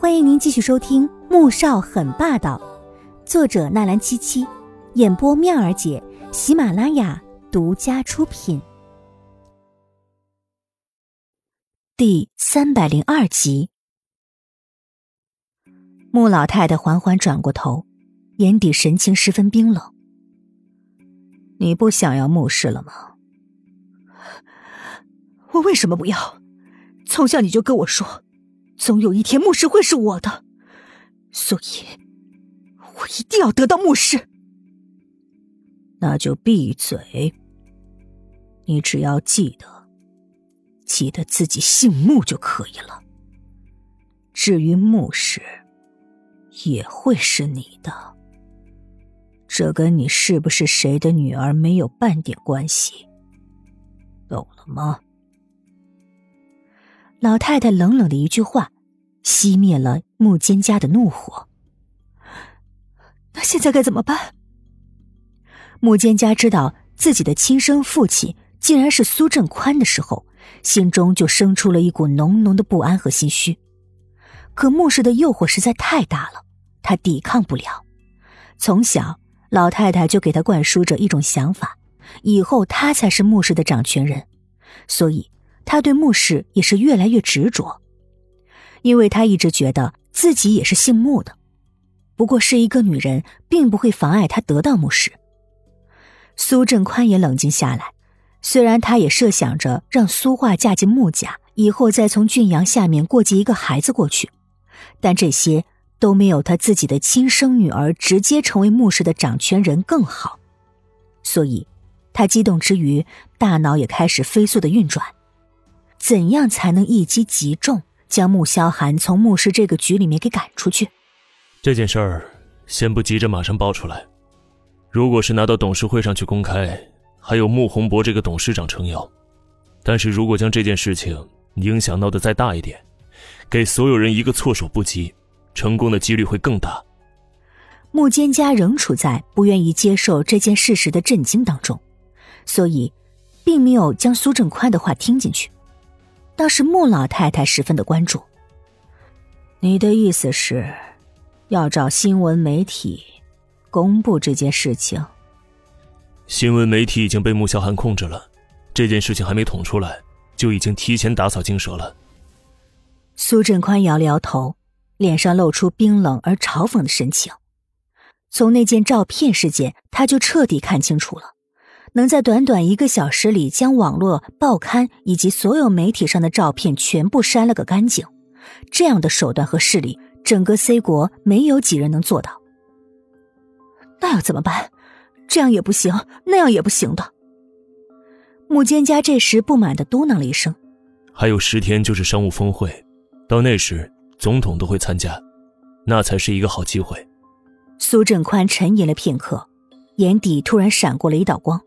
欢迎您继续收听《穆少很霸道》，作者纳兰七七，演播妙儿姐，喜马拉雅独家出品。第三百零二集，穆老太太缓缓转过头，眼底神情十分冰冷。你不想要穆氏了吗？我为什么不要？从小你就跟我说。总有一天，牧师会是我的，所以，我一定要得到牧师。那就闭嘴。你只要记得，记得自己姓穆就可以了。至于牧师，也会是你的。这跟你是不是谁的女儿没有半点关系，懂了吗？老太太冷冷的一句话，熄灭了穆坚家的怒火。那现在该怎么办？穆坚家知道自己的亲生父亲竟然是苏振宽的时候，心中就生出了一股浓浓的不安和心虚。可穆氏的诱惑实在太大了，他抵抗不了。从小，老太太就给他灌输着一种想法：以后他才是穆氏的掌权人，所以。他对穆氏也是越来越执着，因为他一直觉得自己也是姓穆的。不过是一个女人，并不会妨碍他得到穆氏。苏振宽也冷静下来，虽然他也设想着让苏画嫁进穆家，以后再从俊阳下面过继一个孩子过去，但这些都没有他自己的亲生女儿直接成为穆氏的掌权人更好。所以，他激动之余，大脑也开始飞速的运转。怎样才能一击即中，将穆萧寒从穆氏这个局里面给赶出去？这件事儿先不急着马上爆出来。如果是拿到董事会上去公开，还有穆宏博这个董事长撑腰；但是如果将这件事情影响闹得再大一点，给所有人一个措手不及，成功的几率会更大。穆坚家仍处在不愿意接受这件事实的震惊当中，所以并没有将苏正宽的话听进去。倒是穆老太太十分的关注。你的意思是，要找新闻媒体公布这件事情？新闻媒体已经被穆萧寒控制了，这件事情还没捅出来，就已经提前打草惊蛇了。苏振宽摇了摇头，脸上露出冰冷而嘲讽的神情。从那件照片事件，他就彻底看清楚了。能在短短一个小时里将网络、报刊以及所有媒体上的照片全部删了个干净，这样的手段和势力，整个 C 国没有几人能做到。那要怎么办？这样也不行，那样也不行的。穆坚家这时不满的嘟囔了一声：“还有十天就是商务峰会，到那时总统都会参加，那才是一个好机会。”苏振宽沉吟了片刻，眼底突然闪过了一道光。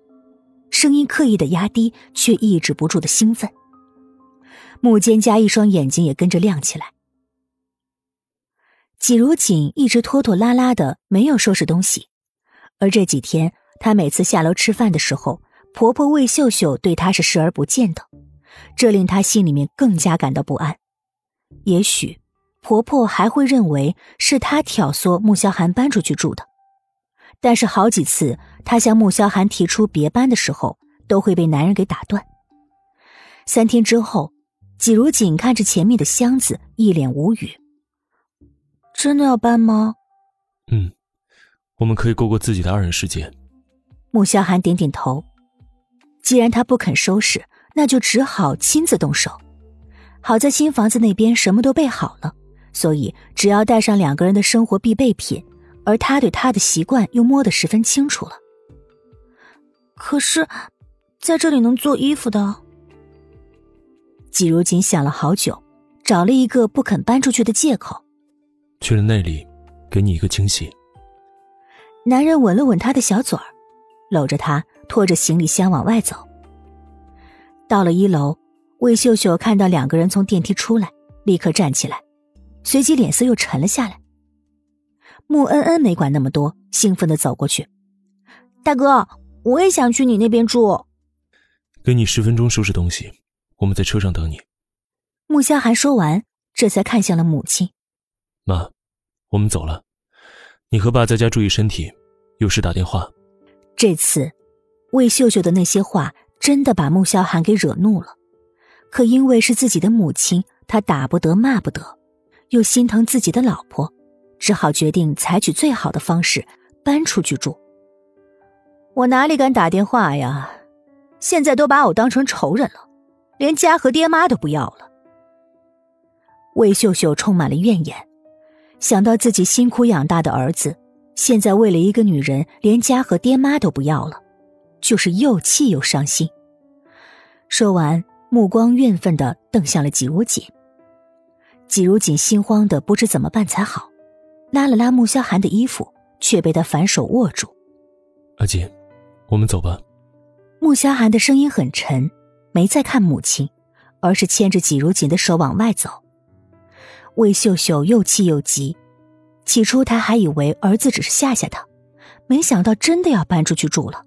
声音刻意的压低，却抑制不住的兴奋。穆坚家一双眼睛也跟着亮起来。季如锦一直拖拖拉拉的没有收拾东西，而这几天她每次下楼吃饭的时候，婆婆魏秀秀对她是视而不见的，这令她心里面更加感到不安。也许婆婆还会认为是她挑唆穆萧寒搬出去住的。但是好几次，他向穆萧寒提出别搬的时候，都会被男人给打断。三天之后，季如锦看着前面的箱子，一脸无语：“真的要搬吗？”“嗯，我们可以过过自己的二人世界。”穆萧寒点点头。既然他不肯收拾，那就只好亲自动手。好在新房子那边什么都备好了，所以只要带上两个人的生活必备品。而他对他的习惯又摸得十分清楚了。可是，在这里能做衣服的。季如锦想了好久，找了一个不肯搬出去的借口。去了那里，给你一个惊喜。男人吻了吻她的小嘴儿，搂着她拖着行李箱往外走。到了一楼，魏秀秀看到两个人从电梯出来，立刻站起来，随即脸色又沉了下来。穆恩恩没管那么多，兴奋的走过去。大哥，我也想去你那边住。给你十分钟收拾东西，我们在车上等你。穆萧寒说完，这才看向了母亲。妈，我们走了，你和爸在家注意身体，有事打电话。这次，魏秀秀的那些话真的把穆萧寒给惹怒了，可因为是自己的母亲，他打不得骂不得，又心疼自己的老婆，只好决定采取最好的方式搬出去住。我哪里敢打电话呀？现在都把我当成仇人了，连家和爹妈都不要了。魏秀秀充满了怨言，想到自己辛苦养大的儿子，现在为了一个女人连家和爹妈都不要了，就是又气又伤心。说完，目光怨愤的瞪向了季如锦。季如锦心慌的不知怎么办才好，拉了拉穆萧寒的衣服，却被他反手握住。阿锦，我们走吧。穆萧寒的声音很沉，没再看母亲，而是牵着季如锦的手往外走。魏秀秀又气又急，起初她还以为儿子只是吓吓她，没想到真的要搬出去住了。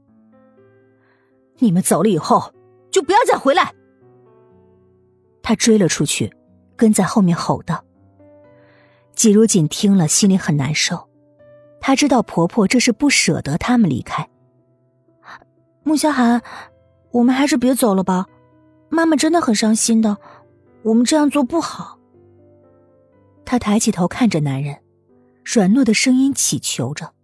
你们走了以后，就不要再回来。她追了出去，跟在后面吼道。季如锦听了，心里很难受，她知道婆婆这是不舍得他们离开。穆萧寒，我们还是别走了吧，妈妈真的很伤心的，我们这样做不好。他抬起头看着男人，软糯的声音祈求着：“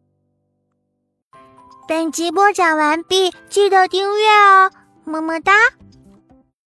本集播讲完毕，记得订阅哦，么么哒。”